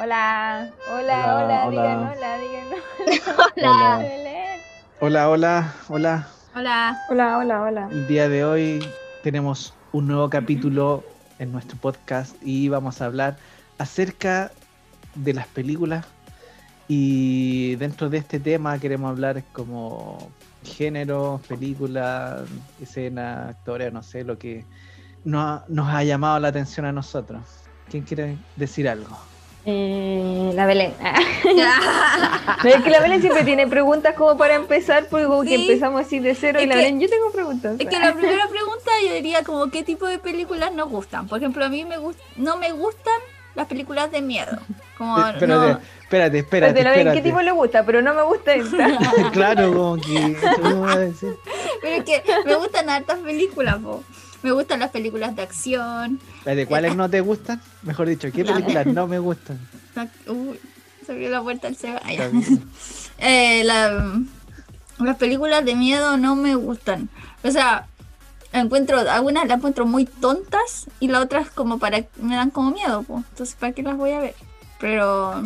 Hola, hola, Hola, hola, hola. digan hola, digan Hola. Hola, hola, hola. Hola. Hola, hola, hola. El día de hoy tenemos un nuevo capítulo en nuestro podcast y vamos a hablar acerca de las películas. Y dentro de este tema queremos hablar como género, película, escena, actores, no sé, lo que nos ha, nos ha llamado la atención a nosotros. ¿Quién quiere decir algo? Eh, la Belén. No, es que la Belén siempre tiene preguntas como para empezar, porque como que empezamos así de cero y la que- Belén, yo tengo preguntas. Es que la primera pregunta yo diría como qué tipo de películas nos gustan. Por ejemplo, a mí me gust no me gustan las películas de miedo. Como Eh, espérate, no, espérate, espérate, Pero la Belén, ¿qué espérate. tipo le gusta? Pero no me gusta esta. claro, como que... ¿cómo voy a decir? pero es que me gustan hartas películas, po. Me gustan las películas de acción. ¿De cuáles no te gustan? Mejor dicho, ¿qué La- películas no me gustan? Uy, se abrió la puerta al Seba. Eh, la- las películas de miedo no me gustan. O sea, encuentro, algunas las encuentro muy tontas y las otras como para me dan como miedo, pues. Entonces, ¿para qué las voy a ver? Pero,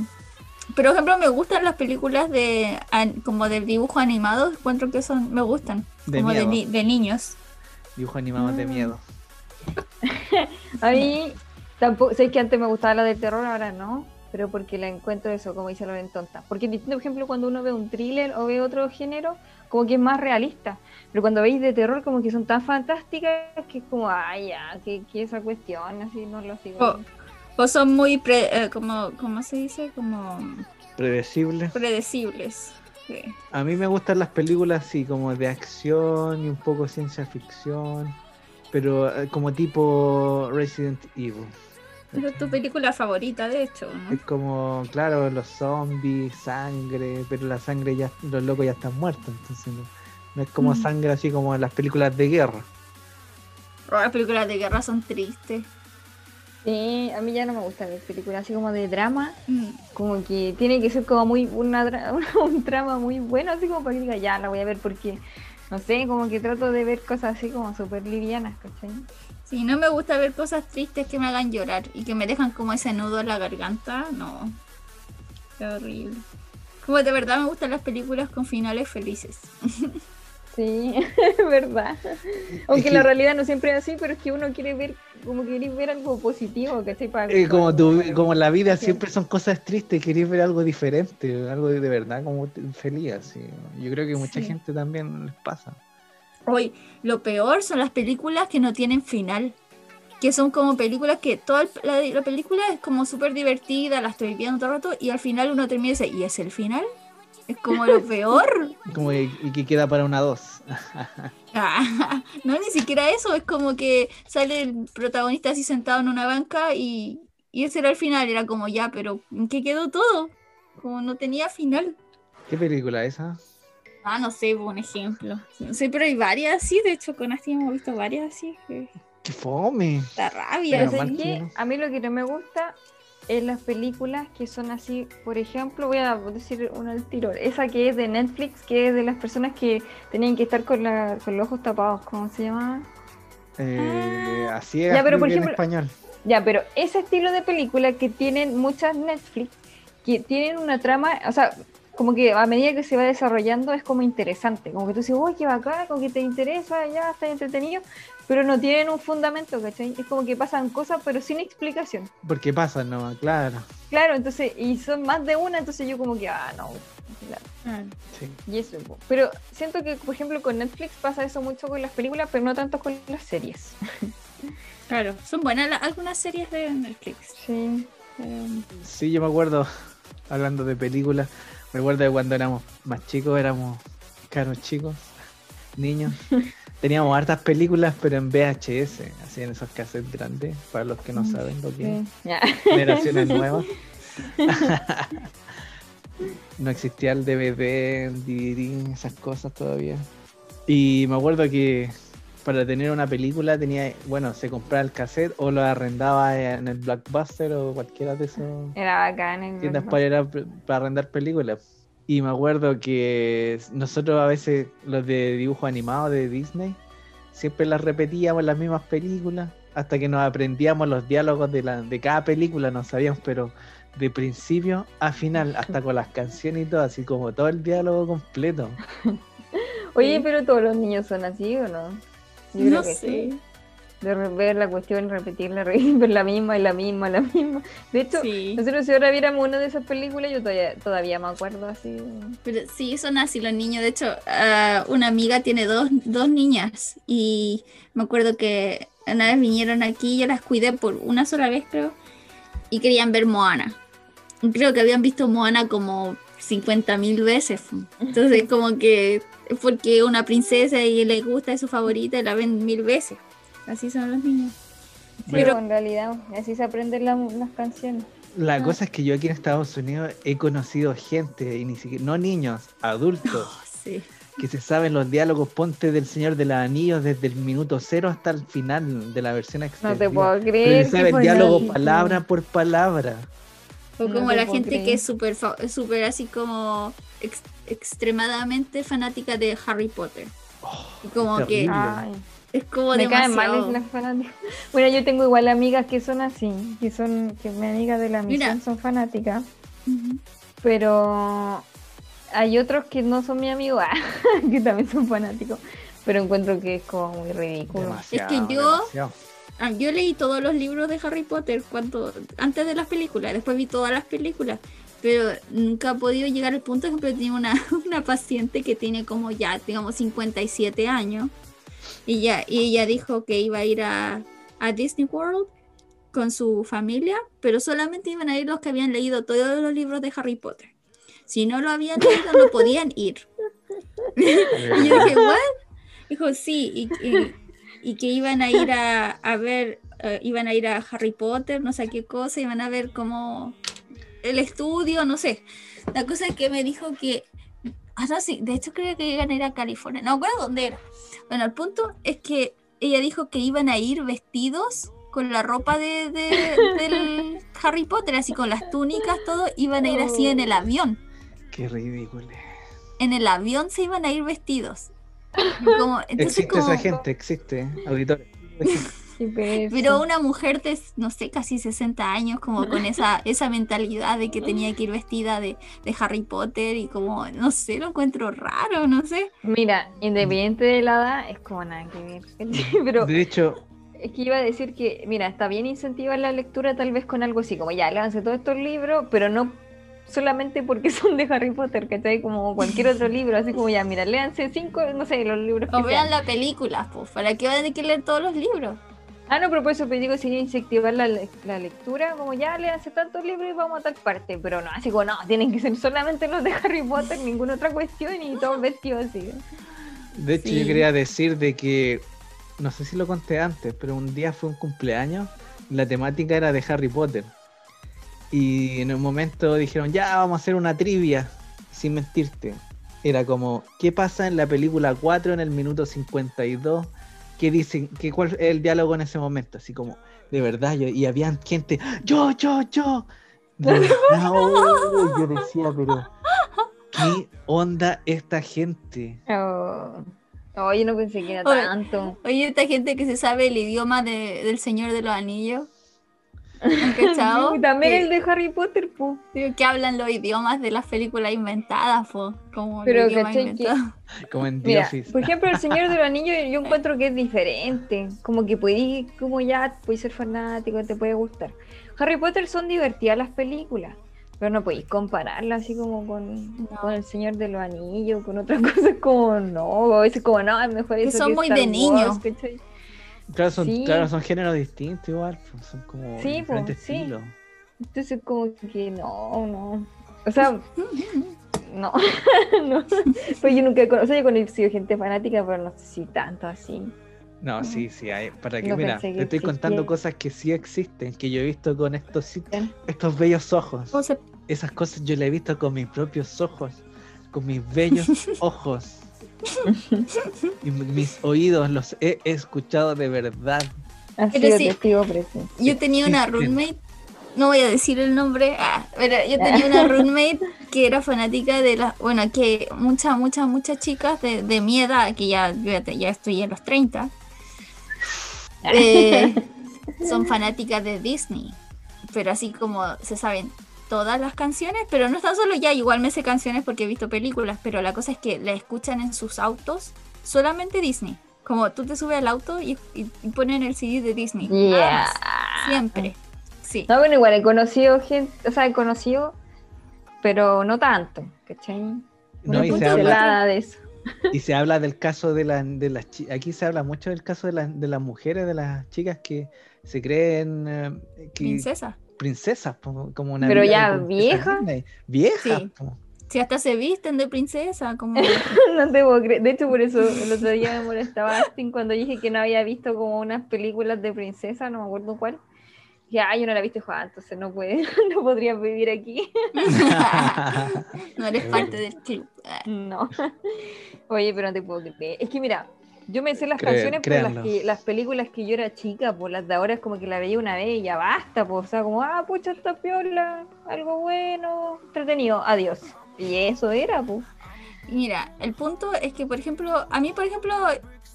por ejemplo, me gustan las películas de como de dibujo animado, encuentro que son, me gustan, De como de niños. Dibujos animados de Mm. miedo. A mí tampoco, sé que antes me gustaba la de terror, ahora no, pero porque la encuentro eso, como dice la ven tonta. Porque distinto, por ejemplo, cuando uno ve un thriller o ve otro género, como que es más realista. Pero cuando veis de terror, como que son tan fantásticas que es como, ay, ya, que, que esa cuestión, así no lo sigo. Oh. O son muy, pre- eh, como, ¿cómo se dice? Como Predecible. predecibles. Sí. A mí me gustan las películas así como de acción y un poco ciencia ficción, pero eh, como tipo Resident Evil. Es tu película favorita, de hecho, ¿no? Es como, claro, los zombies, sangre, pero la sangre ya, los locos ya están muertos, entonces no, no es como Mm. sangre así como en las películas de guerra. Oh, Las películas de guerra son tristes. Sí, a mí ya no me gustan las películas así como de drama, Mm. como que tiene que ser como muy, una, un drama muy bueno, así como para que diga, ya, la voy a ver porque, no sé, como que trato de ver cosas así como súper livianas, ¿cachai? Sí, no me gusta ver cosas tristes que me hagan llorar y que me dejan como ese nudo en la garganta. No. Qué horrible. Como de verdad me gustan las películas con finales felices. Sí, es verdad. Aunque que- la realidad no siempre es así, pero es que uno quiere ver, como querer ver algo positivo, ¿cachai? Para, Eh, como, tu, como la vida siempre son cosas tristes, queréis ver algo diferente, algo de, de verdad como feliz. Así. Yo creo que mucha Sí. gente también les pasa. Hoy, lo peor son las películas que no tienen final. Que son como películas que toda la película es como súper divertida, la estoy viendo todo el rato y al final uno termina y dice, ¿y es el final? Es como lo peor. Como que- y que queda para una dos. Ah, no, ni siquiera eso, es como que sale el protagonista así sentado en una banca y, y ese era el final, era como ya, pero ¿en qué quedó todo? Como no tenía final. ¿Qué película es esa? Ah, no sé, un ejemplo. No sé, pero hay varias así, de hecho con Asti hemos visto varias así, que ¡Qué fome! Pero rabia. A mí lo que no me gusta es las películas que son así, por ejemplo, voy a decir una al tiro, esa que es de Netflix, que es de las personas que tenían que estar con, la, con los ojos tapados, ¿cómo se llama? Eh, así es Ya, pero por que en ejemplo- español. Ya, pero ese estilo de película que tienen muchas Netflix, que tienen una trama, o sea, como que a medida que se va desarrollando es como interesante, como que tú dices, uy, qué bacán, como que te interesa, ya está entretenido, pero no tienen un fundamento, ¿cachai? Es como que pasan cosas pero sin explicación. Porque pasa, no, claro. Claro, entonces, y son más de una, entonces yo como que, ah, no, claro, Ah, Sí. y eso. Pero siento que, por ejemplo, con Netflix pasa eso mucho con las películas, pero no tanto con las series. Claro, son buenas la- algunas series de Netflix. Sí. pero- Sí, yo me acuerdo, hablando de películas, me acuerdo de cuando éramos más chicos, éramos caros chicos, niños. Teníamos hartas películas, pero en VHS, así en esos cassettes grandes, para los que no Mm, saben lo que es. ya. Generaciones nuevas. no existía el DVD, el DVD, esas cosas todavía. Y me acuerdo que para tener una película tenía, bueno, se compraba el cassette o lo arrendaba en el Blockbuster o cualquiera de esos Era bacán. el tiendas para arrendar películas. Y me acuerdo que nosotros a veces, los de dibujo animado de Disney, siempre las repetíamos las mismas películas hasta que nos aprendíamos los diálogos de, la, de cada película, no sabíamos, pero de principio a final, hasta con las canciones y todo, así como todo el diálogo completo. Oye, pero todos los niños son así, ¿o no? Yo no creo que sé. sí. De ver la cuestión, repetirla, re- ver la misma y la misma, la misma. De hecho, Sí. nosotros si ahora viéramos una de esas películas, yo todavía, todavía me acuerdo así. Pero sí, son así los niños. De hecho, ah, una amiga tiene dos, dos niñas y me acuerdo que una vez vinieron aquí, yo las cuidé por una sola vez, creo, y querían ver Moana. Creo que habían visto Moana como 50 mil veces. Entonces, como que porque una princesa y le gusta, es su favorita, y la ven mil veces. Así son los niños. Pero- en realidad, así se aprenden la- las canciones. La Ah. cosa es que yo aquí en Estados Unidos he conocido gente, y ni siquiera, no niños, adultos, Oh, sí. que se saben los diálogos ponte del Señor de los Anillos desde el minuto cero hasta el final de la versión No extendida. te puedo Pero creer. se que sabe el fue diálogo así. palabra por palabra. O No como la gente creer. que es súper súper así como ex- extremadamente fanática de Harry Potter. Oh, Y como que. Ay, es como me caen mal demasiado. las fanáticas. Bueno, yo tengo igual amigas que son así, que son, que mis amigas de la Mira. misión son fanáticas, pero hay otros que no son mi amigo, ah, que también son fanáticos, pero encuentro que es como muy ridículo. Demasiado, yo- demasiado. Ah, yo leí todos los libros de Harry Potter cuando, antes de las películas, después vi todas las películas, pero nunca he podido llegar al punto, por ejemplo, tengo una, una paciente que tiene como ya, digamos, 57 años, y, ya, y ella dijo que iba a ir a, a Disney World con su familia, pero solamente iban a ir los que habían leído todos los libros de Harry Potter. Si no lo habían leído, no podían ir. Y yo dije, ¿what? Dijo, sí, y, y- y que iban a ir a, a ver, eh, iban a ir a Harry Potter, no sé qué cosa, iban a ver como el estudio, no sé. La cosa es que me dijo que, ah, no, sí, de hecho creo que iban a ir a California, no acuerdo dónde era. Bueno, el punto es que ella dijo que iban a ir vestidos con la ropa de, de- del Harry Potter, así con las túnicas, todo, iban a ir así en el avión Qué ridículo. en el avión se iban a ir vestidos. Como- entonces Existe como- esa gente, existe, auditores. Pero, una mujer de, no sé, casi 60 años, como con esa, esa mentalidad de que tenía que ir vestida de, de Harry Potter y como, no sé, lo encuentro raro, no sé. Mira, independiente de la edad, es como nada que ver. Pero De hecho, es que iba a decir que, mira, está bien incentivar la lectura tal vez con algo así, como ya, léanse todos estos libros, pero no solamente porque son de Harry Potter, ¿cachai? Como cualquier otro libro, así como ya, mira, léanse cinco, no sé, los libros que O vean sean. la película, pues, ¿para qué van a que leer todos los libros? Ah, no, pero por eso te digo, si incentivar la, le- la lectura, como ya, léanse tantos libros y vamos a tal parte, pero no, así como no, tienen que ser solamente los de Harry Potter, ninguna otra cuestión y todos vestidos así. de hecho Sí. yo quería decir de que, no sé si lo conté antes, pero un día fue un cumpleaños, la temática era de Harry Potter. Y en un momento dijeron, ya vamos a hacer una trivia, sin mentirte. Era como, ¿qué pasa en la película 4 en el minuto 52? ¿Qué dicen? ¿Qué, ¿Cuál es el diálogo en ese momento? Así como, de verdad, yo, y había gente, yo, yo, yo. De verdad, oh, yo decía, pero, ¿qué onda esta gente? Oh, oh, yo no pensé que era Oye, tanto. Oye, esta gente que se sabe el idioma de- del Señor de los Anillos. ¿Han cachado? Y también el de Harry Potter, pues. digo, que hablan los idiomas de las películas inventadas, po, como el Pero, idioma ¿cachai que- inventado. Como en Mira, por ejemplo, el Señor de los Anillos yo encuentro que es diferente. Como que podéis, como ya, puedes ser fanático, te puede gustar. Harry Potter son divertidas las películas, pero no podéis compararlas así como con, No. con el Señor de los Anillos, con otras cosas como no, a veces como no, es mejor Que eso son que muy Star de niños. Claro, son, Sí. claro, son géneros distintos igual, pues, son como Sí, diferentes pues, sí. estilos. Entonces como que no, no. O sea, no, no. Pues yo nunca he conocido, yo he conocido gente fanática, pero no sé si tanto así. No, sí, sí, hay, para que, No mira, que te estoy contando cosas que sí existen, que yo he visto con estos, estos bellos ojos. ¿Cómo se- Esas cosas yo las he visto con mis propios ojos, con mis bellos ojos. Y mis oídos los he escuchado de verdad. Ha Pero sí. testigo presente. Yo tenía una roommate, no voy a decir el nombre, ah, pero yo tenía una roommate que era fanática de las, bueno, que muchas, muchas, muchas chicas de, de mi edad, que ya, yo ya estoy en los 30, eh, son fanáticas de Disney, pero así como se saben todas las canciones, pero no tan solo ya, igual me sé canciones porque he visto películas, pero la cosa es que la escuchan en sus autos solamente Disney. Como tú te subes al auto y, y- y ponen el CD de Disney. nada Yeah. más. Siempre. Sí. No, bueno, igual he conocido gente, o sea, he conocido, pero no tanto, ¿cachai? No, y se habla, de eso. y se habla del caso de, la- de las chi- aquí se habla mucho del caso de, las de las mujeres, de las chicas que se creen eh, que- Princesa. Princesas, po, como una Pero ya vieja. Disney. Viejas, Sí. po. Si hasta se visten de princesa, como. No te puedo creer. De hecho, por eso el otro día me molestaba Astin cuando dije que no había visto como unas películas de princesa, no me acuerdo cuál. Dije, ah, yo no la he visto jugar, entonces no puede, no podría vivir aquí. no eres parte del club. Ah, No. Oye, pero no te puedo creer. Es que mira, yo me sé las canciones por las, que, las películas que yo era chica, pues las de ahora es como que la veía una vez y ya basta, pues, o sea, como, ah, pucha, esta piola, algo bueno, entretenido, adiós. Y eso era, pues. Mira, el punto es que, por ejemplo, a mí, por ejemplo,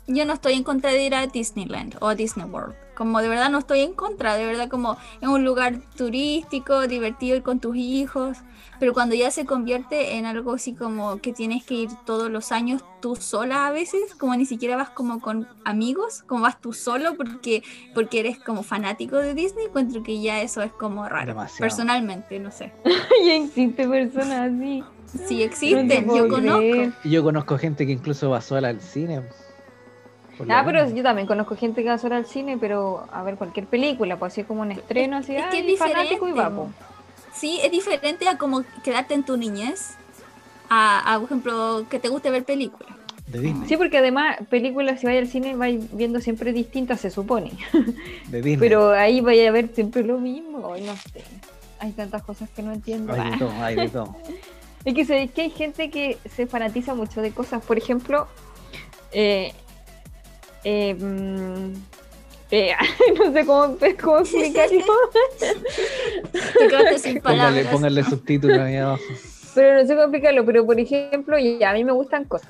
yo no estoy en contra de ir a Disneyland o a Disney World. Como de verdad no estoy en contra, de verdad como es un lugar turístico, divertido ir con tus hijos. Pero cuando ya se convierte en algo así como que tienes que ir todos los años tú sola a veces, como ni siquiera vas como con amigos, como vas tú solo porque, porque eres como fanático de Disney, encuentro que ya eso es como raro. Demasiado. Personalmente, no sé. ya existe personas así. Sí No te existen, puedo yo conozco. creer. Y yo conozco gente que incluso va sola al cine. Ah, pero yo también conozco gente que va sola al cine, pero a ver cualquier película, pues así como un estreno, así, es que ay, es fanático y diferente, va, po. po. Sí, es diferente a como quedarte en tu niñez, a, a, por ejemplo, que te guste ver películas. De Disney. Sí, porque además películas, si vais al cine, vais viendo siempre distintas, se supone. De Disney. Pero ahí vais a ver siempre lo mismo. Ay, no sé. Hay tantas cosas que no entiendo. Hay de todo, hay de todo. Es que, que hay gente que se fanatiza mucho de cosas. Por ejemplo, eh, eh, mm, eh, no sé cómo, cómo explicarlo. Te quedaste sin Póngale, palabras. póngale subtítulos ahí abajo. Pero no sé cómo explicarlo. Pero por ejemplo, ya, a mí me gustan cosas.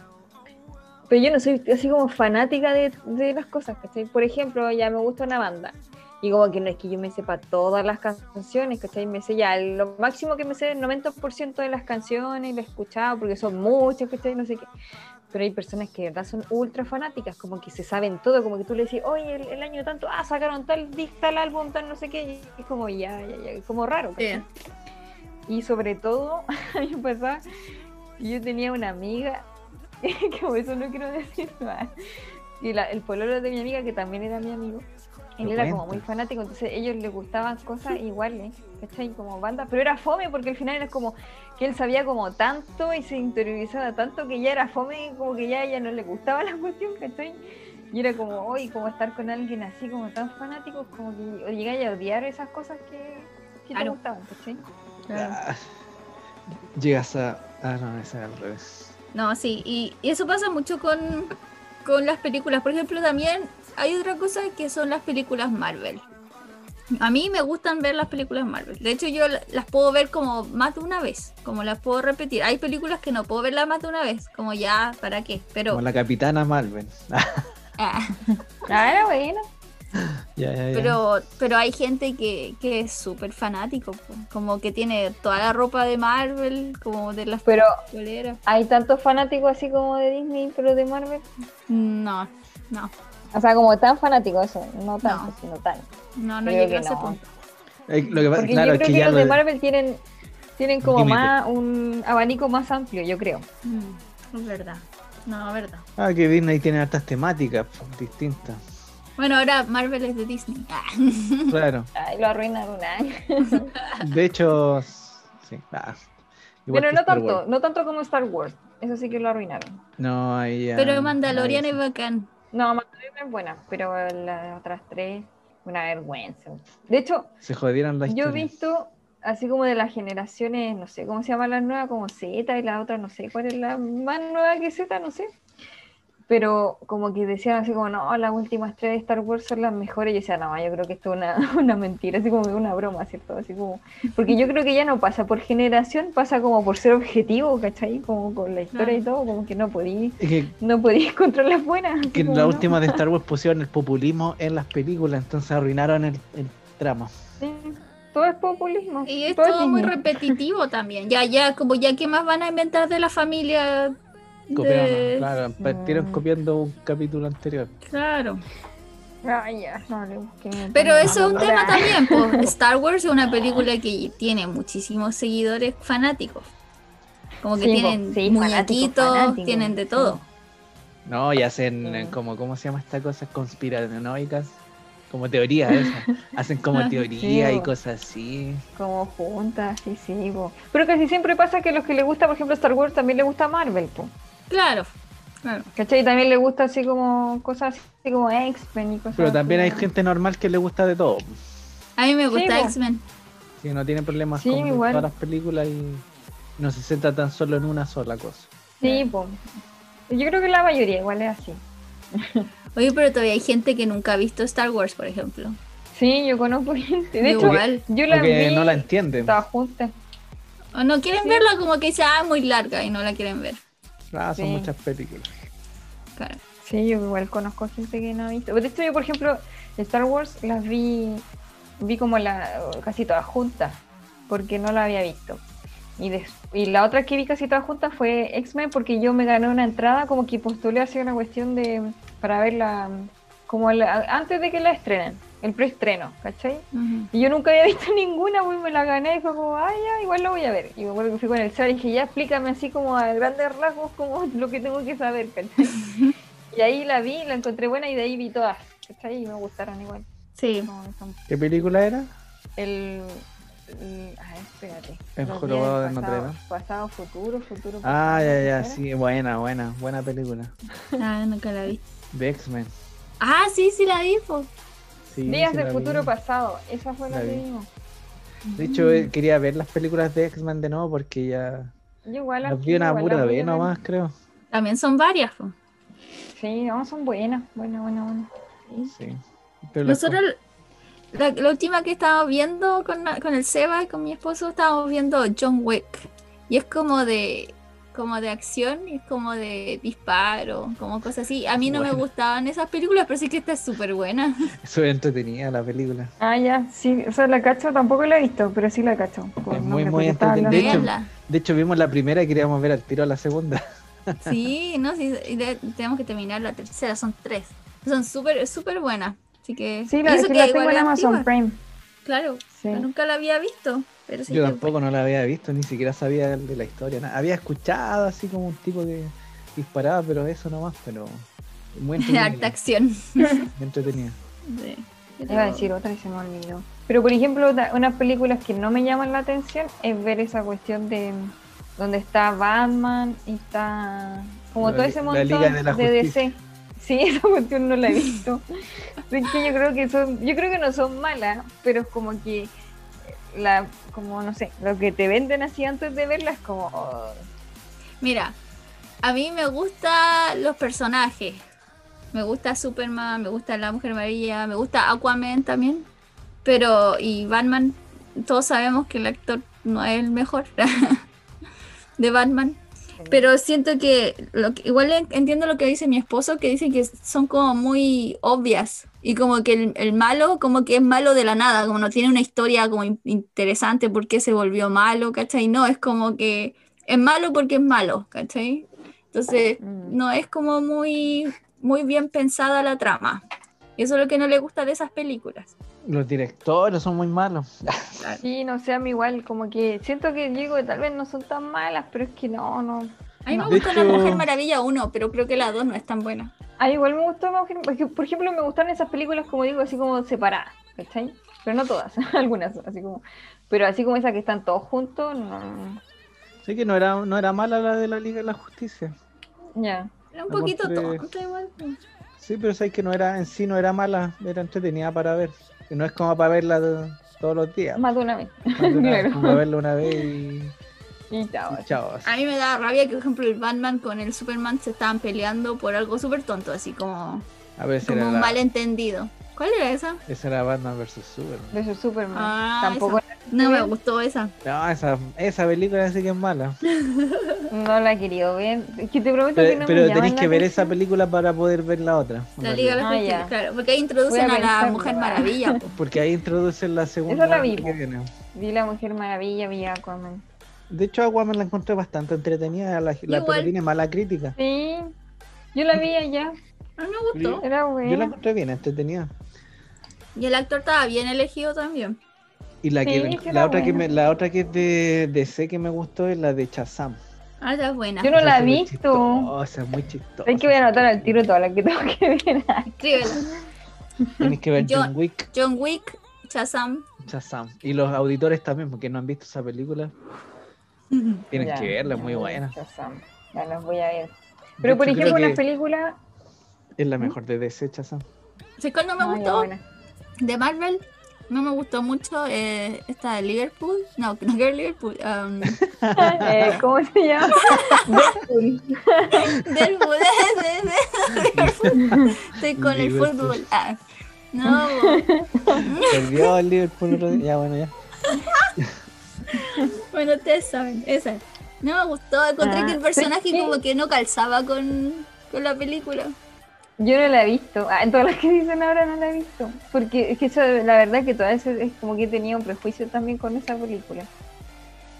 Pero yo no soy así como fanática de, de las cosas, ¿cachai? Por ejemplo, ya me gusta una banda. Y como que no es que yo me sepa todas las canciones, ¿cachai? Me sé ya, lo máximo que me sé el 90% de las canciones, lo he escuchado porque son muchas, ¿cachai? No sé qué. Pero hay personas que de verdad son ultra fanáticas, como que se saben todo, como que tú le decís, oye, el, el año tanto, ah, sacaron tal disc, tal álbum, tal no sé qué, y es como ya, ya, ya, es como raro. Y sobre todo, a mí me pasaba, yo tenía una amiga, que por eso no quiero decir más, y la- el pololo de mi amiga, que también era mi amigo, él era como muy fanático, entonces a ellos les gustaban cosas iguales, ¿cachai? Como banda, pero era fome porque al final era como que él sabía como tanto y se interiorizaba tanto que ya era fome, como que ya a ella no le gustaba la cuestión, ¿cachai? Y era como, hoy, como estar con alguien así como tan fanático, como que llegáis a odiar esas cosas que, que te Claro. gustaban, ¿cachai? Ah, llegas a. Ah, no, ese es al revés. No, sí, y, y eso pasa mucho con, con las películas. Por ejemplo, también hay otra cosa que son las películas Marvel. A mí me gustan ver las películas Marvel. De hecho, yo la- las puedo ver como más de una vez, como las puedo repetir. Hay películas que no puedo verlas más de una vez, como ya, ¿para qué? Pero, Como la capitana Marvel. ah, Ah, era bueno. ya, ya, ya. pero, pero hay gente que, que es súper fanático, como que tiene toda la ropa de Marvel, como de las Pero hay tantos fanáticos así como de Disney, pero de Marvel. No, no, O sea, como tan fanáticos, eso, no tanto, No. sino tan. no, no que a ese no. punto. Eh, lo que pasa- Porque claro, yo es creo que los lo de de- Marvel tienen, tienen como Límite. más un abanico más amplio, yo creo. Mm, es verdad. No, es verdad. Ah, que Disney tiene hartas temáticas distintas. Bueno, ahora Marvel es de Disney. Ah. Claro. Ay, lo arruinaron. ¿eh? De hecho, sí. ah, igual Pero no Star tanto, Wars. no tanto como Star Wars. Eso sí que lo arruinaron. No, ahí ya. Pero Mandalorian es sí. bacán. No, Mandalorian es buena, pero las otras tres, una vergüenza. De hecho, Se jodieron la yo he visto así como de las generaciones, no sé cómo se llama la nueva, como Z y la otra, no sé cuál es la más nueva que Z, no sé. Pero como que decían así como, no, las últimas tres de Star Wars son las mejores. Y yo decía, no, yo creo que esto es una, una mentira, así como que una broma, ¿cierto? Así como, porque yo creo que ya no pasa por generación, pasa como por ser objetivo, ¿cachai? Como con la historia y todo, como que no podí, Es que, no podí contra las buenas. que en la no. última de Star Wars pusieron el populismo en las películas, entonces arruinaron el, el trama. Sí, todo es populismo. Y es todo es muy repetitivo también. Ya, ya, como ya, ¿qué más van a inventar de la familia? Copiaron, de- claro, partieron Mm. copiando un capítulo anterior. Claro. Ay, ya, no le busquen. Pero eso es un tema también, pues. Star Wars es una película que tiene muchísimos seguidores fanáticos. Como que Sí, tienen sí, muñequitos, tienen de todo. No, y hacen Sí. como, ¿cómo se llama esta cosa? Conspiranoicas. Como teoría esa. Hacen como teoría sí, y bo. cosas así. Como juntas, sí, sí. po. Pero casi siempre pasa que a los que les gusta, por ejemplo, Star Wars también les gusta Marvel, po. Claro, claro. ¿Cachai? También le gusta así como cosas así como X-Men y cosas Pero también hay gente normal que le gusta de todo. A mí me gusta. X-Men. Si no tiene problemas Sí, con igual. todas las películas y no se centra tan solo en una sola cosa. Sí, po. Yo creo que la mayoría igual es así. Oye, pero todavía hay gente que nunca ha visto Star Wars, por ejemplo. Sí, yo conozco gente. De hecho, Igual. yo la vi no la entienden. todas juntas. O no quieren Sí. verla como que sea muy larga y no la quieren ver. Ah, son Sí. muchas películas. Claro. Sí, yo igual conozco gente que no ha visto. De hecho, yo, por ejemplo, Star Wars las vi, vi como la, casi todas juntas, porque no la había visto. Y, des- y la otra que vi casi todas juntas fue X-Men, porque yo me gané una entrada, como que postulé hacia una cuestión de, para verla, como la- antes de que la estrenen, el preestreno, ¿cachai? Y yo nunca había visto ninguna, pues me la gané y fue como, ay, ya, igual la voy a ver. Y me acuerdo que fui con el chat y dije, ya explícame así como a grandes rasgos como lo que tengo que saber, ¿cachai? y ahí la vi, la encontré buena y de ahí vi todas, ¿cachai? Y me gustaron igual. Sí. No, son- ¿Qué película era? el, el- ah, espérate. El jorobado de Notre pasado- Dame. Pasado, futuro, futuro. Ah, pasado, ya, ya, sí, buena, buena, buena película. Ah, nunca la vi. De X-Men. Ah, sí, sí la vi, po. Sí, Días sí del futuro vi. pasado, esa fue la, La que vi. vimos. De hecho, eh, quería ver las películas de X-Men de nuevo porque ya Yo igual las vi una pura vez nomás, creo. También son varias, po. Sí, no, son buenas, buenas, buenas, buenas. Sí. Pero Nosotros, la, la última que estábamos viendo con, con el Seba y con mi esposo, estábamos viendo John Wick. Y es como de como de acción, y es como de disparo, como cosas así. A mí no me gustaban esas películas, pero sí que esta es súper buena. Eso es entretenida la película. Ah, ya, sí, o sea, la cacho, tampoco la he visto, pero sí la cacho. por Es muy, muy entretenida. De hecho-. De hecho, vimos la primera y queríamos ver al tiro la segunda. Sí, no, sí, y de- tenemos que terminar la tercera, son tres. Son súper, súper buenas. Así que. Sí, la, eso sí que la igual tengo en Amazon antigua, Prime. Claro, Sí. nunca la había visto. Pero sí Yo tampoco no la había visto, ni siquiera sabía de la historia. nada. Había escuchado así como un tipo que disparaba, pero eso nomás, pero muy Harta entretenida. acción. muy entretenida. Sí. Iba a decir otra y se me olvidó. Pero, por ejemplo, una- unas películas que no me llaman la atención es ver esa cuestión de donde está Batman y está como La todo ese la montón Liga de la DC. Sí, esa cuestión no la he visto. es que yo creo que son, yo creo que no son malas, pero es como que la, como no sé, lo que te venden así antes de verlas es como oh, Mira, a mí me gustan los personajes. Me gusta Superman, me gusta la Mujer Maravilla, me gusta Aquaman también. Pero, y Batman, todos sabemos que el actor no es el mejor de Batman. Pero siento que, lo que- igual en- entiendo lo que dice mi esposo, que dice que son como muy obvias. Y como que el, el malo, como que es malo de la nada, como no tiene una historia como in- interesante por qué se volvió malo, ¿cachai? No, es como que es malo porque es malo, ¿cachai? Entonces, Mm. no es como muy, muy bien pensada la trama. Y eso es lo que no le gusta de esas películas. Los directores son muy malos. Sí, no sé, a mí igual, como que siento que digo que tal vez no son tan malas, pero es que no, no. A mí No. me De gusta La Mujer Maravilla 1, pero creo que la 2 no es tan buena. Ah, igual me gustó, más, porque, por ejemplo, me gustan esas películas, como digo, así como separadas, ¿cachai? Pero no todas, algunas, así como. Pero así como esas que están todos juntos, no. Sé que no era, no era mala la de la Liga de la Justicia. Ya. Era un La poquito encontré- tonta igual. pues. Sí, pero sé que no era, en sí no era mala, era entretenida para ver. Que no es como para verla to- todos los días. Más de una vez. Más de una- claro. como para verla una vez y, Y chao. así. A mí me da rabia que, por ejemplo, el Batman con el Superman se estaban peleando por algo súper tonto, así como, A ver, esa como era, un la, malentendido. ¿Cuál era esa? esa era Batman vs Superman. De su Superman. Ah, Tampoco esa. No me gustó esa. No, esa, esa película sí que es mala. No la he querido ver. Es que te prometo Pero, que no pero me la que ver esa película para poder ver la otra. La Liga de la Ah, Justicia, ya. claro. Porque ahí introducen a a, la. Mujer Maravilla. po. Porque ahí introducen la segunda Esa la vi, que po. viene. Vi la Mujer Maravilla, vi Aquaman. De hecho, Aquaman la encontré bastante entretenida, la, la- pero tiene mala crítica. Sí, yo la vi allá. A mí me gustó. Era Yo la buena. encontré bien entretenida. Y el actor estaba bien elegido también. Y la, Sí, que, la, otra que me, buena. la otra que es de DC que me gustó es la de Shazam. Ah, esa es buena. Yo no Esa la he visto. chistosa, es muy chistosa. Hay que voy a anotar al tiro todas las que tengo que ver. Escríbela. Tienes que ver Yo- John Wick, John Wick, Shazam. Shazam. Y los auditores también, porque no han visto esa película. Tienen Ya, que verla, es muy buena. Ya las voy a ver. De Pero por ejemplo, que las películas. Es la mejor de DC. ¿Sabes cuál no me gustó? buena. De Marvel. No me gustó mucho eh, esta de Liverpool. No, no que era Liverpool. um, Eh, ¿Cómo se llama? Deadpool. Deadpool. de- de- de- Estoy con el fútbol. Ah, no. Perdió el Liverpool otro día. Ya, bueno, ya. Bueno, ustedes saben. Esa. No me gustó. Encontré Ah, que el personaje sí. como que no calzaba con, con la película. Yo no la he visto. Ah, en todas las que dicen ahora no la he visto. Porque es que eso, la verdad que toda eso es como que tenía un prejuicio también con esa película.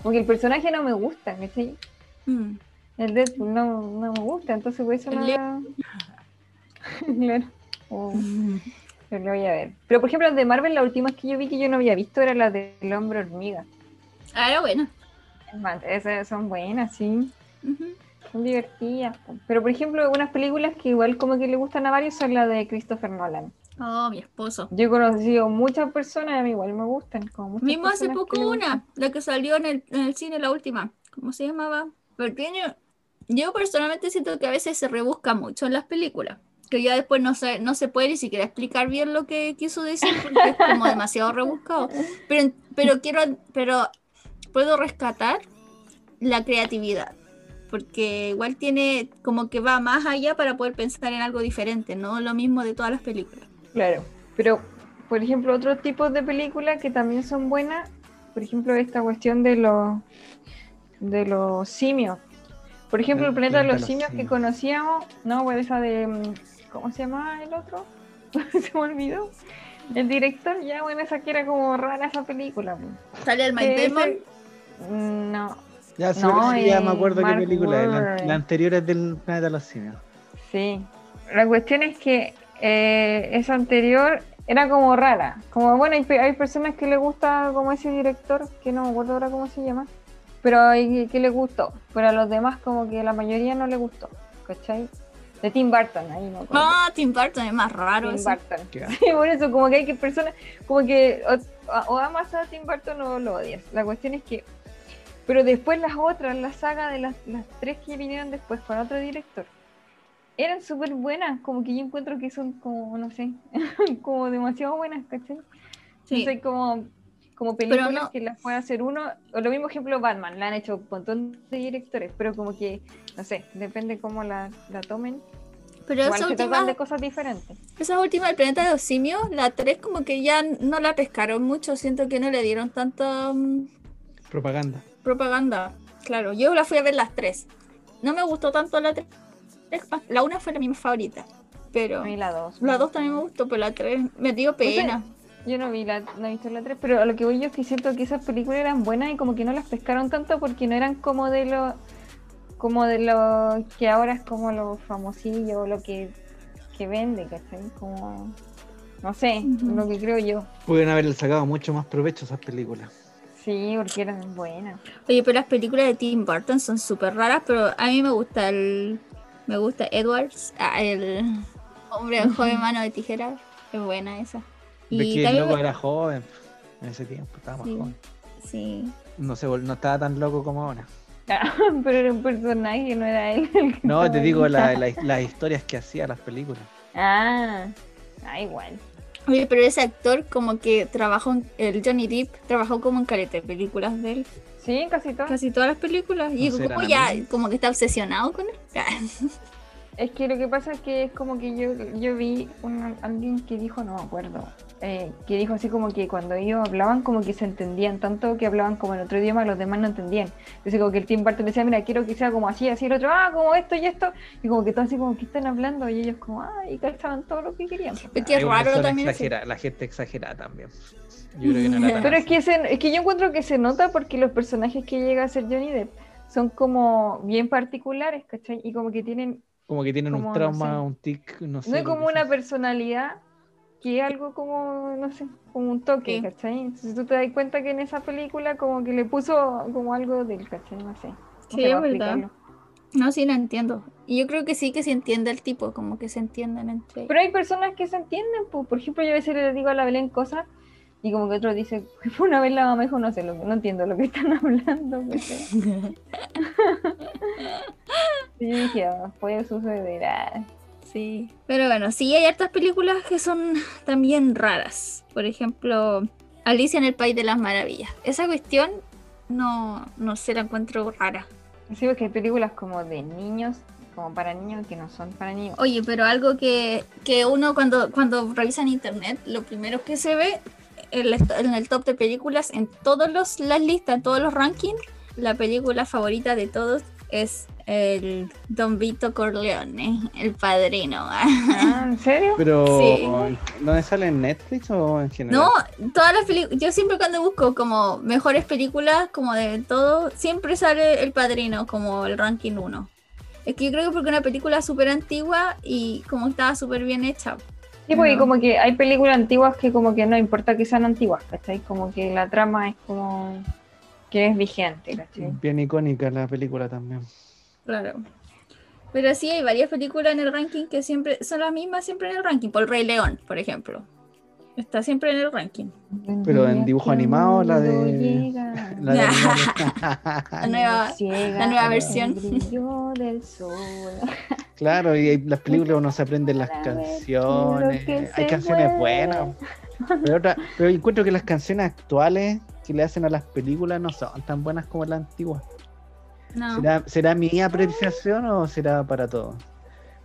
Porque el personaje no me gusta, ¿cachai? Mm. El Deadpool no, no me gusta, entonces por eso no la... claro. Oh, pero lo voy a ver. Pero por ejemplo, de Marvel, la última que yo vi que yo no había visto era la del hombre hormiga. Ah, era buena. Esas son buenas, sí. Son divertidas. Pero por ejemplo, unas películas que igual como que le gustan a varios son las de Christopher Nolan. Oh, mi esposo. Yo he conocido muchas personas, a mí igual me gustan. Como Mismo hace poco una, la que salió en el, en el cine, la última. ¿Cómo se llamaba? Pequeño. Yo personalmente siento que a veces se rebusca mucho en las películas. Que ya después no se, no se puede ni siquiera explicar bien lo que quiso decir porque es como demasiado rebuscado. Pero, pero quiero, pero puedo rescatar la creatividad. Porque igual tiene como que va más allá para poder pensar en algo diferente, no lo mismo de todas las películas. Claro. Pero, por ejemplo, otros tipos de películas que también son buenas, por ejemplo, esta cuestión de los de los simios. Por ejemplo, El el planeta de los simios que conocíamos, no, pues esa de mm, ¿cómo se llama el otro? se me olvidó. El director, ya bueno, esa que era como rara esa película. pues. Sale el Mike Ese- Damon. No, Ya, No, sí, ya me eh, acuerdo qué Mark película es. La, la anterior es del Planeta de los Simios. Sí, la cuestión es que eh, esa anterior era como rara. Como bueno, hay, hay personas que le gusta como ese director, que no me acuerdo ahora cómo se llama, pero hay que le gustó. Pero a los demás como que la mayoría no le gustó, ¿cachai? De Tim Burton, ahí acuerdo. Ah, Tim Burton es más raro. Tim. Burton. Qué Sí, por eso como que hay que personas, como que o, o amas a Tim Burton o lo odias. La cuestión es que, pero después las otras, la saga de las, las tres que vinieron después con otro director, eran súper buenas, como que yo encuentro que son como, no sé, como demasiado buenas, ¿cachai? Sí. Entonces, como, como películas no- que las puede hacer uno, o lo mismo ejemplo Batman, la han hecho un montón de directores, pero como que, no sé, depende cómo la, la tomen. Pero Igual esa última, de cosas diferentes. esa última, el planeta de los simios, la 3 como que ya no la pescaron mucho, siento que no le dieron tanta mm, Propaganda. Propaganda. Claro, yo la fui a ver las tres. No me gustó tanto la 3. La una fue la mi favorita, pero A mí la dos. la 2 también me gustó, pero la 3 me dio pena. Yo no vi la, no he visto la 3, pero a lo que voy yo es que siento que esas películas eran buenas y como que no las pescaron tanto porque no eran como de lo como de lo que ahora es como lo famosillo o lo que, que vende, ¿cachai? Como no sé, lo que creo yo. Pueden haberle sacado mucho más provecho a esas películas. Sí, porque eran buenas. Oye, pero las películas de Tim Burton son súper raras, pero a mí me gusta el. Me gusta Edwards, ah, el hombre joven mano de tijera. Es buena esa. Y que el también. loco era joven en ese tiempo, estaba más Sí. joven. Sí. No, se vol- no estaba tan loco como ahora. pero era un personaje, no era él. el que No, te digo la- las historias que hacía las películas. Ah, ah, igual. Oye, pero ese actor como que trabajó en, el Johnny Depp trabajó como en caleta de películas de él, Sí, casi todo. casi todas las películas y ¿No serán como ya como que está obsesionado con él. Es que lo que pasa es que es como que yo, yo vi un, alguien que dijo, no me acuerdo, eh, que dijo así como que cuando ellos hablaban como que se entendían tanto que hablaban como en otro idioma los demás no entendían entonces como que el Tim Burton decía mira quiero que sea como así así el otro ah como esto y esto y como que todo así como que están hablando y ellos como ah y calzaban todo lo que querían Es que es raro también. exagera- la gente exagera también. Yo creo que no era tan pero es que, se- es que yo encuentro que se nota porque los personajes que llega a ser Johnny Depp son como bien particulares ¿cachai? y como que tienen como que tienen como, un no trauma, sé. un tic, no sé. no es como una sea. personalidad que algo como, no sé, como un toque, Sí. ¿cachai? Entonces tú te das cuenta que en esa película como que le puso como algo del, ¿cachai? No sé. Sí, es verdad. No, sí, lo entiendo. Y yo creo que sí que se entiende el tipo, como que se entienden entre Pero hay personas que se entienden, pues, por ejemplo, yo a veces le digo a la Belén cosas y como que otro dice, una vez la mamá dijo, no sé, lo, no entiendo lo que están hablando. Y yo dije, "Ah, puede suceder. ah". Sí, pero bueno, sí hay hartas películas que son también raras. Por ejemplo, Alicia en el País de las Maravillas. Esa cuestión no, no se la encuentro rara. Sí, porque hay películas como de niños, como para niños que no son para niños. Oye, pero algo que, que uno cuando, cuando revisa en internet, lo primero que se ve en el, en el top de películas, en todas las listas, en todos los rankings, la película favorita de todos es el Don Vito Corleone, el padrino. Ah, ¿En serio? Pero, Sí. ¿dónde sale en Netflix o en general? No, todas las películas, yo siempre cuando busco como mejores películas, como de todo, siempre sale El Padrino como el ranking 1. Es que yo creo que porque es una película súper antigua y como estaba súper bien hecha. Sí, porque No. como que hay películas antiguas que como que no importa que sean antiguas, ¿cachai? Como que la trama es como que es vigente, ¿cachai? Bien icónica la película también. Claro. Pero sí hay varias películas en el ranking que siempre son las mismas siempre en el ranking. Por El Rey León, por ejemplo. Está siempre en el ranking. Pero en dibujo animado, la de- Llega, La de La nueva, la nueva versión. brillo del sol. Claro, y hay- las películas uno se aprende las canciones. Hay canciones buenas. Pero, otra, pero encuentro que las canciones actuales que le hacen a las películas no son tan buenas como las antiguas. No. ¿Será, ¿Será mi apreciación o será para todos?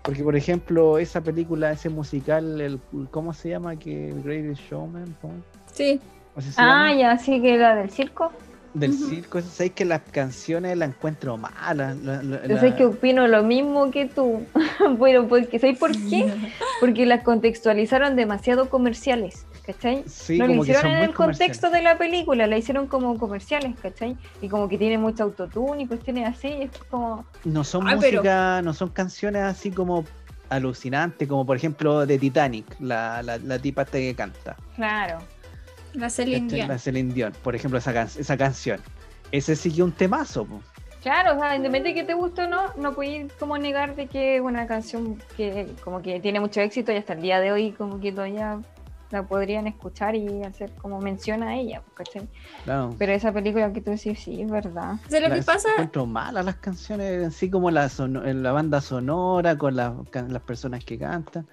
Porque, por ejemplo, esa película, ese musical, el, ¿cómo se llama? Que el Greatest Showman, ¿cómo? Sí. ¿Así se Ah, llama? ya, sí que la del circo. Del circo. ¿Sabéis que las canciones las encuentro malas? La- la- Yo la- sé que opino lo mismo que tú. bueno, porque ¿sabes por qué? Porque las contextualizaron demasiado comerciales, ¿cachai? Sí, no lo hicieron en el contexto de la película, la hicieron como comerciales, ¿cachai? Y como que tiene mucho autotune y cuestiones así, y es como... No son Ay, pero- música, no son canciones así como alucinantes, como por ejemplo de Titanic, la, la, la tipa esta que canta. Claro. La Celine Este, Dion. la Celine Dion, por ejemplo, esa, can- esa canción. Ese sí que es un temazo. po. Claro, o sea, independientemente de que te guste o no, no puedes como negar de que es una canción que como que tiene mucho éxito y hasta el día de hoy como que todavía la podrían escuchar y hacer como mención a ella, ¿cachai? Claro. Pero esa película que tú decís, sí, es verdad. ¿Sabes lo que pasa? Encuentro malas las canciones, así como la, la banda sonora, con las can- las personas que cantan.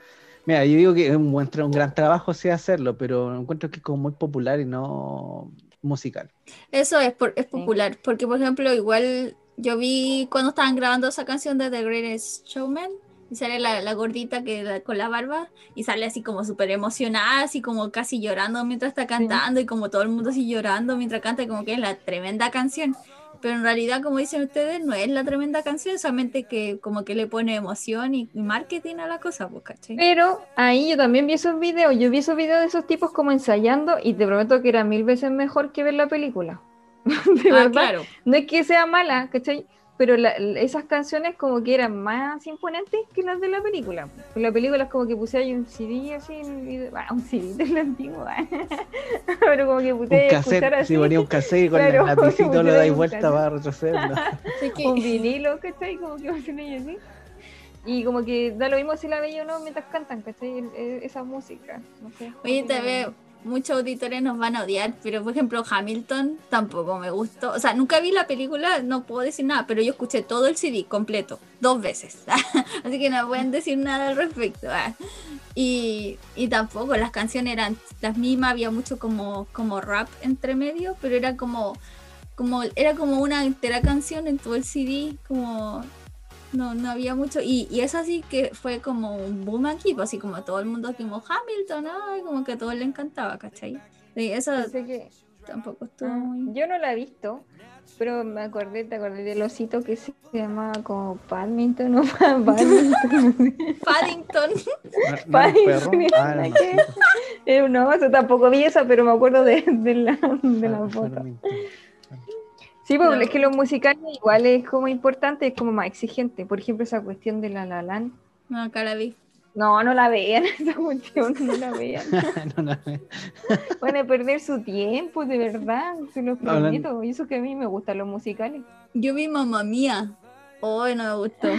Mira, yo digo que es un, buen un gran trabajo sí hacerlo, pero encuentro que es como muy popular y no musical. Eso es, por- es popular, porque por ejemplo, igual yo vi cuando estaban grabando esa canción de The Greatest Showman, y sale la, la gordita que la- con la barba, y sale así como súper emocionada, así como casi llorando mientras está cantando, y como todo el mundo así llorando mientras canta, como que es la tremenda canción. Pero en realidad, como dicen ustedes, no es la tremenda canción, solamente que como que le pone emoción y, y marketing a la cosa, pues, ¿cachai? Pero ahí yo también vi esos videos, yo vi esos videos de esos tipos como ensayando y te prometo que era mil veces mejor que ver la película. De Ah, verdad. claro. No es que sea mala, ¿cachai? Pero la- esas canciones como que eran más imponentes que las de la película. En la película es como que puse ahí un CD así video. Ah, un CD de la antigua. Pero como que puse Un cassette, así si ponía un cassette y con Claro, el lapicito lo dais vuelta para retrocederlo. Que- un vinilo, ¿cachai? Como que ellos así. Y como que da lo mismo si la veía o no mientras cantan, ¿cachai? El- Esa música. No sé. Oye, veo, muchos auditores nos van a odiar, pero por ejemplo Hamilton tampoco me gustó. O sea, nunca vi la película, no puedo decir nada, pero yo escuché todo el CD completo, dos veces. Así que no pueden decir nada al respecto. ah. Y, y tampoco, las canciones eran las mismas, había mucho como, como rap entre medio, pero era como, como, era como una entera canción en todo el CD, como no, no había mucho. Y, y eso sí que fue como un boom aquí, pues así como todo el mundo como Hamilton, ay, como que a todos le encantaba, ¿cachai? Y eso que- tampoco estuvo ah, muy... Yo no la he visto, pero me acordé, te acordé del osito que se llamaba como Padminton o no. Paddington. ¿No- no Paddington, perro? Ah. Eh, no, eso tampoco vi esa, pero me acuerdo de, de la, de la Ah, foto. Sí, porque es que los musicales igual es como importante, es como más exigente. Por ejemplo, esa cuestión de la La Land. No, acá la vi. No, no la vean, esa cuestión, no la vean. No, no, no. Van a perder su tiempo, de verdad, se los prometo. Y eso que a mí me gustan los musicales. Yo vi Mamma Mía. Hoy no me gustó.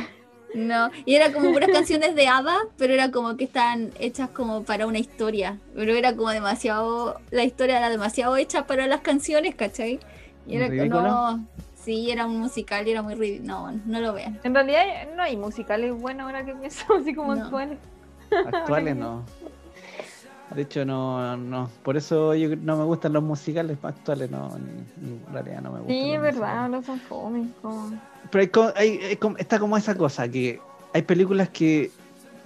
No, y era como puras canciones de Ada, pero era como que estaban hechas como para una historia. Pero era como demasiado, la historia era demasiado hecha para las canciones, ¿cachai? Y era ¿Ridículo? no, sí, era un musical y era muy ridículo. No, no lo vean. En realidad no hay musicales buenos ahora que pienso, así como No. actuales. Actuales no. De hecho, no, no. Por eso yo no me gustan los musicales actuales, no. ni- ni en realidad no me gustan. Sí, es verdad, no son como- Pero hay está como esa cosa, que hay películas que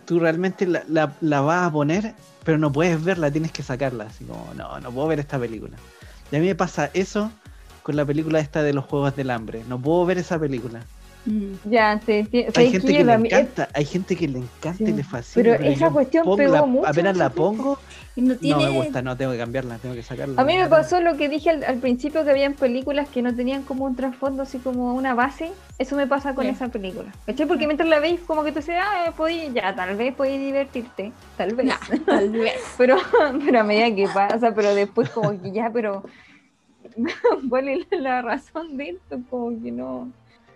tú realmente la, la- la vas a poner, pero no puedes verla, tienes que sacarla. Así como, no, no puedo ver esta película. Y a mí me pasa eso con la película esta de los Juegos del Hambre. No puedo ver esa película. Mm. Ya, te entiendo. Hay ¿Sabes gente que le encanta, hay gente que le encanta y Sí. le fascina. Pero esa cuestión pongo pegó la- mucho, Apenas la pongo, Y no tiene. no me gusta, no, tengo que cambiarla, tengo que sacarla. A mí me pasó lo que dije al, al principio que habían películas que no tenían como un trasfondo, así como una base. Eso me pasa con esa película. ¿Cachai? Porque mientras la veis, como que tú dices, ah, podí, ya, tal vez podéis divertirte. Tal vez. Tal vez. Pero, pero a medida que pasa, pero después, como que ya, pero. ¿Cuál es la razón de esto? Como que no.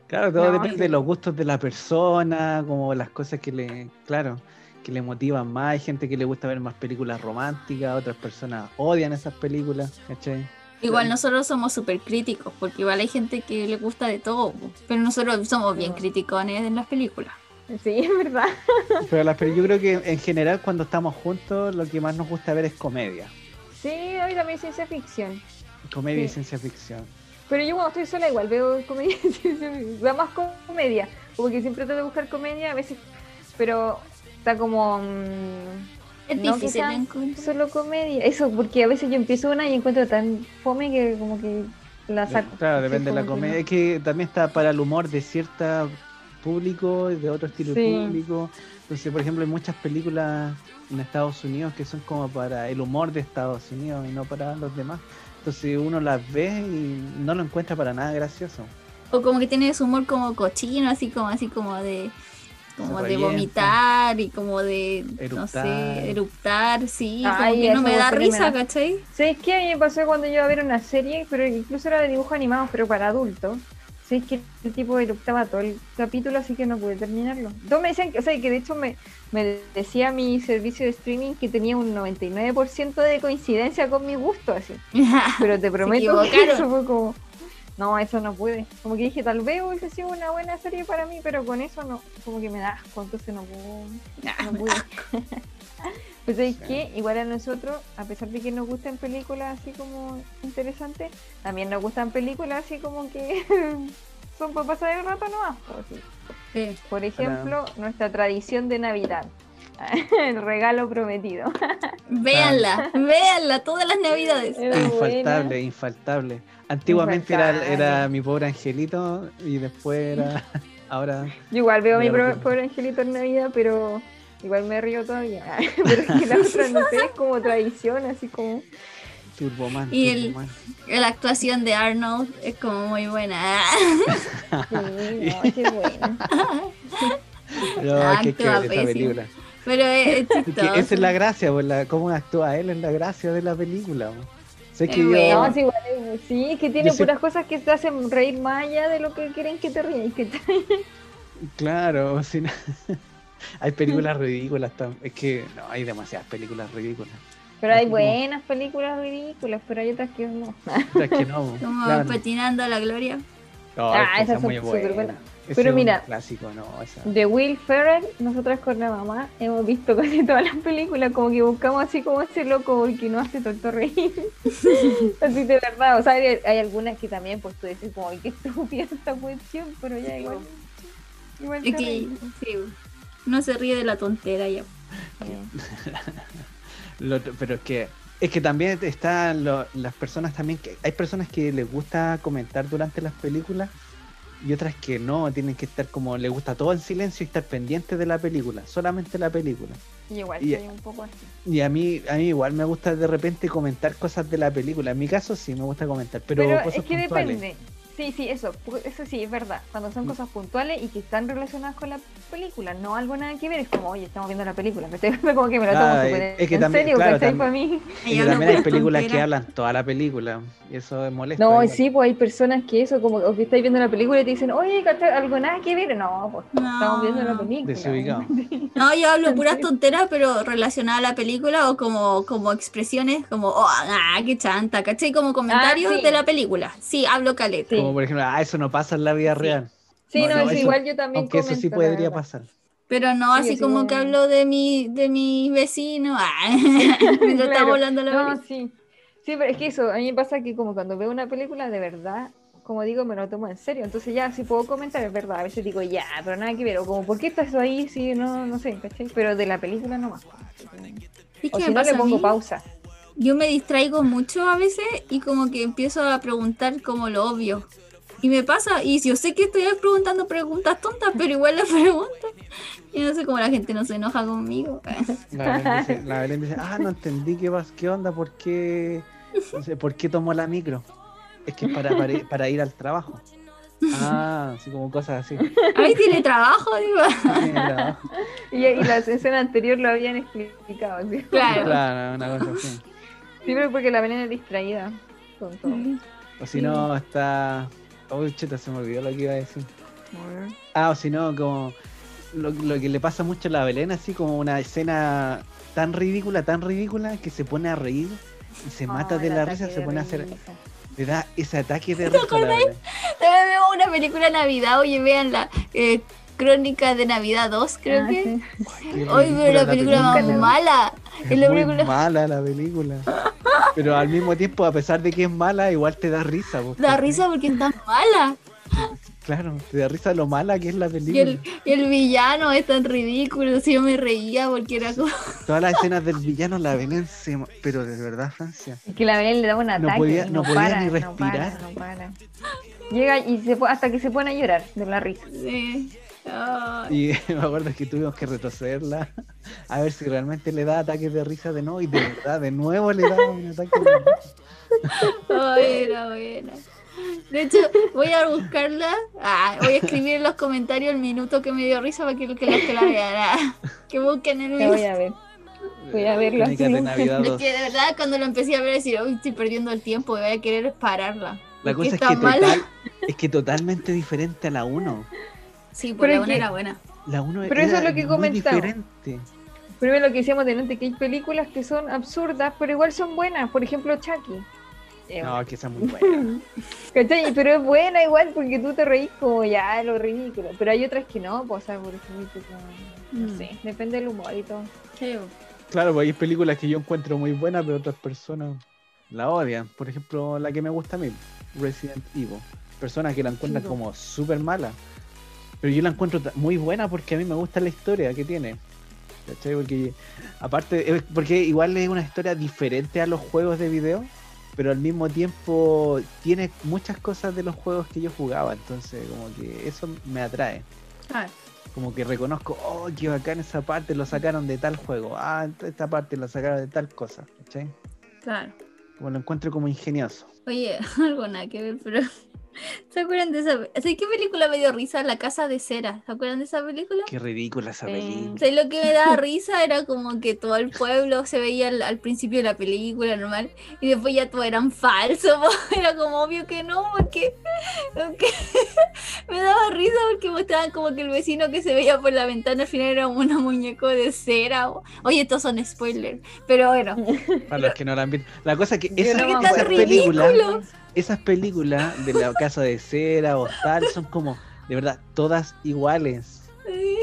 Claro, todo No, depende sí. de los gustos de la persona, como las cosas que le, claro, que le motivan más. Hay gente que le gusta ver más películas románticas, otras personas odian esas películas, ¿cachai? Igual nosotros somos súper críticos, porque igual hay gente que le gusta de todo, pero nosotros somos bien criticones en las películas. Sí, es verdad. Pero las pel- yo creo que en general cuando estamos juntos lo que más nos gusta ver es comedia. Sí, hoy también ciencia ficción. Comedia y ciencia ficción. Pero yo cuando estoy sola igual veo comedia, da más comedia, porque siempre trato de buscar comedia a veces, pero está como mm, Es No, difícil encontrar. solo comedia, eso porque a veces yo empiezo una y encuentro tan fome que como que la saco. Claro, Sí, depende de la como que comedia. no. Es que también está para el humor de cierta público, de otro estilo Sí. público. Entonces, por ejemplo, hay muchas películas en Estados Unidos que son como para el humor de Estados Unidos y no para los demás. Entonces uno las ve y no lo encuentra para nada gracioso. O como que tiene su humor como cochino, así como así como de como de vomitar y como de no Eruptar. sé, eruptar, sí, Ay, como que no me da cuestión me risa, da. ¿cachai? ¿Sabes qué? A mí me pasó cuando yo iba a ver una serie, pero incluso era de dibujos animados, pero para adultos. ¿Sabes que el tipo eruptaba todo el capítulo, así que no pude terminarlo? Todos me decían que, o sea, que de hecho me, me decía mi servicio de streaming que tenía un 99% de coincidencia con mi gusto, así. Pero te prometo que eso fue como. No, eso no pude. Como que dije, tal vez hubiese sido una buena serie para mí, pero con eso no. Como que me da asco, entonces no puedo. No pude. Pues ¿sabes qué? Igual a nosotros, a pesar de que nos gustan películas así como interesantes, también nos gustan películas así como que son para pasar el rato nomás. pues, sí. Sí. Por ejemplo, nuestra tradición de Navidad. el regalo prometido. Véanla, véanla todas las navidades. Era infaltable, buena. infaltable. Antiguamente era, Infaltable. era mi pobre angelito y después era ahora Yo igual veo a mi pobre angelito en Navidad, pero igual me río todavía. pero es que la otra, no sé, es como tradición, así como... Turboman. Y el- Turboman. La actuación de Arnold es como muy buena. Sí, no, qué. No, Actúa esa pésimo. película. Pero es, chistoso. esa es la gracia, pues, la, cómo actúa él es la gracia de la película. pues. Sé Es que yo. No, sí, igual es- sí, es que tiene sé- puras cosas que te hacen reír más allá de lo que quieren que te rías. Que te- claro, si no- hay películas ridículas. tam- Es que no, hay demasiadas películas ridículas. Pero hay buenas películas ridículas, pero hay otras que no. Otras que no, Como claro. patinando a la gloria. No, Ah, es que esa esas es son muy súper buena. Pero mira, clásico, no, esa. De Will Ferrell, nosotras con la mamá hemos visto casi todas las películas, como que buscamos así como ese loco porque no hace tanto reír. así de verdad, o sea, hay, hay algunas que también, pues tú decís como, "Ay, qué estúpida esta cuestión, pero ya igual. Igual Es te que, reí. sí, no se ríe de la tontera ya. Lo- pero es que es que también están lo- las personas también que hay personas que les gusta comentar durante las películas y otras que no tienen que estar como les gusta todo en silencio y estar pendientes de la película solamente la película Y igual Y- soy un poco así. y a mí a mí igual me gusta de repente comentar cosas de la película en mi caso sí me gusta comentar pero, Pero, cosas es que puntuales. depende. Sí, sí, eso, eso sí, es verdad. Cuando son Mm. cosas puntuales y que están relacionadas con la película, no algo nada que ver, es como, oye, estamos viendo la película, ¿cachai? como que me lo tomo Ah, es que en también- serio, claro, también- Para mí. Y también hay películas que hablan toda la película y eso es molesto No, igual. sí, pues hay personas que eso, como que estáis viendo la película y te dicen, oye. Algo nada que ver. No, pues estamos viendo la película. Desubicado. No, yo hablo puras tonteras, pero relacionadas a la película o como, como expresiones como, oh, ah, qué chanta, ¿cachai? Como comentarios sí. de la película. Sí, hablo caleta. Sí. Como por ejemplo ah eso no pasa en la vida Sí. real Sí, no, No, es eso- igual yo también aunque eso sí comento, podría pasar Pero no Sí, así como que hablo de mi, de mi vecino. Ah, mientras Claro. estamos hablando de la No, sí. Sí, pero es que eso, a mí me pasa que como cuando veo una película, de verdad, como digo, me lo tomo en serio. Entonces ya, si puedo comentar, es verdad. A veces digo, ya, pero nada que ver. O como, ¿por qué estás ahí? Sí, no, no sé, ¿cachai? Pero de la película no más. Es O si me no, pasa le a pongo mí, pausa. Yo me distraigo mucho a veces y como que empiezo a preguntar como lo obvio. Y me pasa, y yo sé que estoy preguntando preguntas tontas, pero igual las pregunto. Y no sé cómo la gente no se enoja conmigo. La Belén dice, la Belén dice, ah, no entendí qué, pas- qué onda, por qué, no sé, por qué tomó la micro. Es que es para, para, ir- para ir al trabajo. Ah, así como cosas así. Ahí tiene trabajo, digo. Trabajo. Y, y la escena anterior lo habían explicado. ¿sí? Claro. Claro, una cosa así. Sí, pero porque la venena es distraída con todo. O si no, está. Uy, cheta, se me olvidó lo que iba a decir. Ah, o si no, como. Lo, lo que le pasa mucho a la Belén, así como una escena tan ridícula, tan ridícula, que se pone a reír y se mata Oh, de la risa, se pone a hacer. Le da ese ataque de risa a la Belén. También vemos una película de Navidad, oye, vean la eh, Crónica de Navidad 2, creo Ah, que. sí. Qué Hoy veo la película más película. mala. Es Es muy película- mala la película. Pero al mismo tiempo, a pesar de que es mala, igual te da risa. po, Da risa porque está mala. Claro, te da risa lo mala que es la Y película. el, y el villano es tan ridículo. así yo me reía porque era como. Todas las escenas del villano la Belén se... Pero de verdad, Francia. Es que la Belén le da un ataque. podía- y no no, podía para, ni no respirar. para, no para. Llega y se hasta que se pone a llorar de la risa. Sí. Y me acuerdo que tuvimos que retrocederla a ver si realmente le da ataques de risa de nuevo. Y de verdad, de nuevo le da un ataque de risa. ay, era buena. De hecho, voy a buscarla. Ah, voy a escribir en los comentarios el minuto que me dio risa para que, que los que la vean. ah, que busquen el minuto. voy a ver. Voy a verlo así. de Navidad Es 2. que de verdad cuando lo empecé a ver decir, uy, estoy perdiendo el tiempo y voy a querer pararla. La cosa es que, total, es que totalmente diferente a la 1. Sí, Pero pues la es una que- era buena. La 1 Pero eso era es lo que muy comentamos. diferente. Primero lo que decíamos delante, que hay películas que son absurdas, pero igual son buenas. Por ejemplo, Chucky. Eh, No, que esa es muy buena. ¿cachai? Pero es buena igual porque tú te reís como ya lo ridículo. Pero hay otras que no, pues, o sea, por ejemplo, como- no Mm. sé, depende del humor y todo. Sí, Claro, pues hay películas que yo encuentro muy buenas, pero otras personas la odian. Por ejemplo, la que me gusta a mí, Resident Evil. Personas que la encuentran como súper mala. Pero yo la encuentro muy buena porque a mí me gusta la historia que tiene. ¿Cachai? Porque aparte, es- porque igual es una historia diferente a los juegos de video, pero al mismo tiempo tiene muchas cosas de los juegos que yo jugaba. Entonces, como que eso me atrae. Ah, Como que reconozco, oh, qué bacán esa parte, lo sacaron de tal juego. Ah, esta parte lo sacaron de tal cosa. ¿Cachai? claro. Como lo encuentro como ingenioso. Oye, algo nada que ver, pero. ¿Se acuerdan de esa? ¿Sabes qué película me dio risa? La Casa de Cera. ¿Se acuerdan de esa película? Qué ridícula esa película. ¿Sabes lo que me daba risa? Era como que todo el pueblo se veía al, al principio de la película normal y después ya todo eran falsos. Era como obvio que no, porque, porque me daba risa porque mostraban como que el vecino que se veía por la ventana al final era un muñeco de cera. Oye, estos son spoilers, pero bueno. Para los que no la han visto. La cosa es que esa- no acuerdo. películas, ridículo. Esas películas de la casa de cera o tal, son como, de verdad, todas iguales.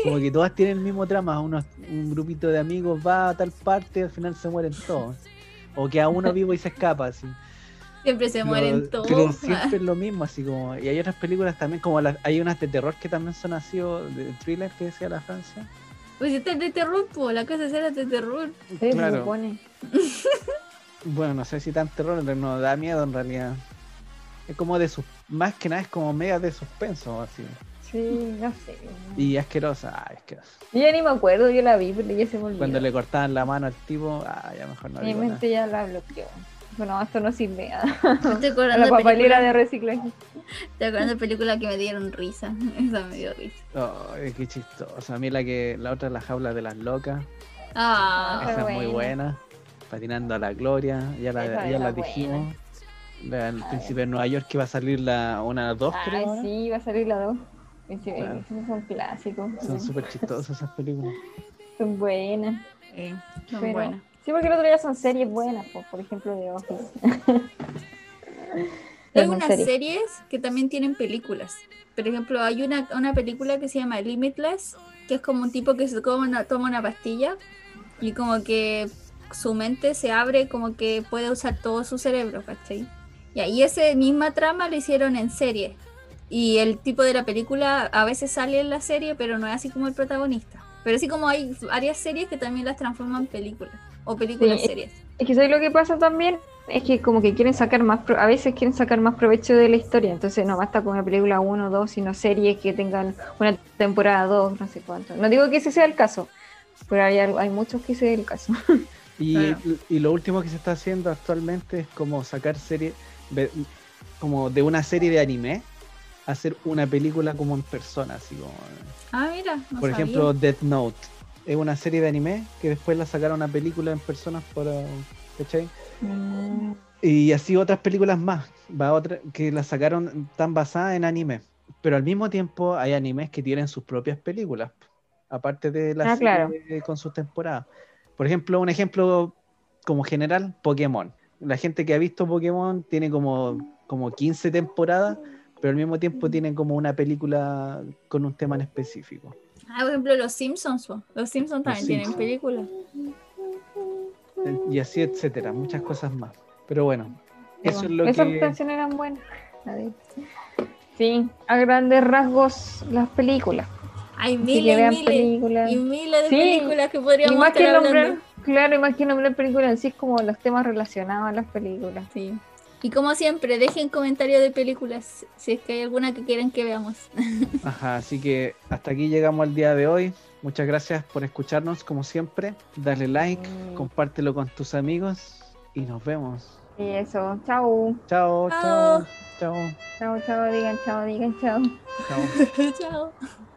Como que todas tienen el mismo trama. Unos, un grupito de amigos va a tal parte, al final se mueren todos. O que a uno vivo y se escapa, así. Siempre se Pero- mueren todos. Pero siempre es lo mismo, así como. Y hay otras películas también, como las, hay unas de terror que también son así, o de thriller que decía la Francia. Pues esta es de terror, po, la casa era de terror. Sí, se Claro. supone. Bueno, no sé si tan terror, pero no da miedo en realidad. Es como de sus. Más que nada es como media de suspenso, así. Sí, no sé. Y asquerosa, ay, asquerosa. Yo ya ni me acuerdo, yo la vi, pero ya se me olvidó. Cuando le cortaban la mano al tipo, ah, ya mejor no Mi nada. mente ya la bloqueó. Bueno, esto no sirve nada. Estoy acordando La papelera de reciclaje. estoy acordando de películas que me dieron risa. Esa me dio risa. Ay, qué chistoso. A mí la que la otra es la jaula de las locas. Ah, Esa es muy buena. Patinando a la gloria. Ya la, ya la buena. La, el príncipe de Nueva York que va a salir la una dos, creo. Ay, ahora. sí, va a salir la 2. Claro. Esos son clásicos. Son súper chistosas esas películas. Son buenas. eh, son Pero- buenas. Sí, porque el otro día son series buenas, po, por ejemplo, de Office. Hay unas series. series que también tienen películas. Por ejemplo, hay una, una película que se llama Limitless, que es como un tipo que se toma una, toma una pastilla y como que su mente se abre, como que puede usar todo su cerebro, ¿cachai? Y ahí esa misma trama lo hicieron en serie. Y el tipo de la película a veces sale en la serie, pero no es así como el protagonista. Pero así como hay varias series que también las transforman en películas. O películas Sí. series. Es que ¿sabes lo que pasa también? Es que como que quieren sacar más, pro- a veces quieren sacar más provecho de la historia, entonces no basta con una película 1 o 2, sino series que tengan una temporada 2, no sé cuánto. No digo que ese sea el caso, pero hay, hay muchos que ese es el caso. Y, Claro. y lo último que se está haciendo actualmente es como sacar serie, ve- como de una serie de anime, hacer una película como en persona, así como. Ah, mira. no por sabía. ejemplo, Death Note. Es una serie de anime que después la sacaron a película en persona para. ¿Cachai? Mm, Y así otras películas más, va otra, que las sacaron tan basadas en anime. Pero al mismo tiempo hay animes que tienen sus propias películas, aparte de las Ah, claro. con sus temporadas. Por ejemplo, un ejemplo como general, Pokémon. La gente que ha visto Pokémon tiene como, como 15 temporadas, pero al mismo tiempo tienen como una película con un tema en específico. Ah, por ejemplo, los Simpsons. Los Simpsons también tienen Simpsons. películas. Y así, etcétera, muchas cosas más. Pero bueno, eso es lo Esas que... canciones eran buenas. Sí, a grandes rasgos las películas. Hay miles y miles películas. y miles de Sí, películas que Y podríamos más estar que hablando. Claro, y más que nombrar películas en sí, es como los temas relacionados a las películas. Sí. Y como siempre, dejen comentarios de películas si es que hay alguna que quieran que veamos. Ajá, así que hasta aquí llegamos al día de hoy. Muchas gracias por escucharnos, como siempre. Dale like, Mm. compártelo con tus amigos y nos vemos. Y eso, chao. Chao, Chao. chao, chao, Chao, chao, digan chao, digan chao. chao. Chao.